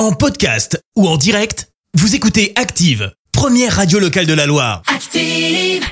En podcast ou en direct, vous écoutez Active, première radio locale de la Loire. Active.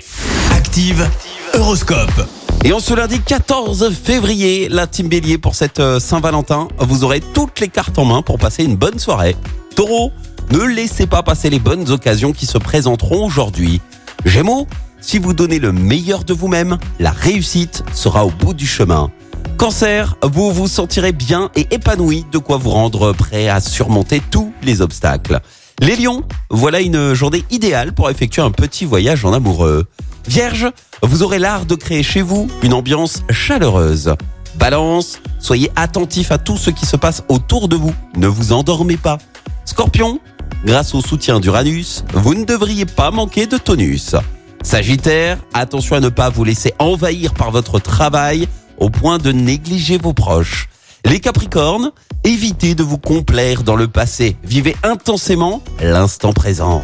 Active, Horoscope. Et en ce lundi 14 février, la team Bélier pour cette euh, Saint-Valentin, vous aurez toutes les cartes en main pour passer une bonne soirée. Taureau, ne laissez pas passer les bonnes occasions qui se présenteront aujourd'hui. Gémeaux, si vous donnez le meilleur de vous-même, la réussite sera au bout du chemin. Cancer, vous vous sentirez bien et épanoui, de quoi vous rendre prêt à surmonter tous les obstacles. Les lions, voilà une journée idéale pour effectuer un petit voyage en amoureux. Vierge, vous aurez l'art de créer chez vous une ambiance chaleureuse. Balance, soyez attentif à tout ce qui se passe autour de vous. Ne vous endormez pas. Scorpion, grâce au soutien d'Uranus, vous ne devriez pas manquer de tonus. Sagittaire, attention à ne pas vous laisser envahir par votre travail au point de négliger vos proches. Les Capricornes, évitez de vous complaire dans le passé. Vivez intensément l'instant présent.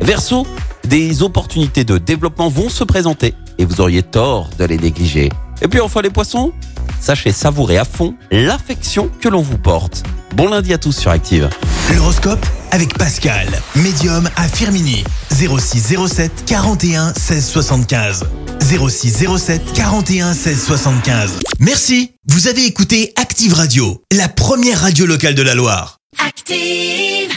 Verseau, des opportunités de développement vont se présenter et vous auriez tort de les négliger. Et puis enfin les poissons, sachez savourer à fond l'affection que l'on vous porte. Bon lundi à tous sur Active. L'horoscope avec Pascal, médium à Firmini. 06 07 41 16 75. 06 07 41 16 75. Merci, vous avez écouté Active Radio, la première radio locale de la Loire. Active.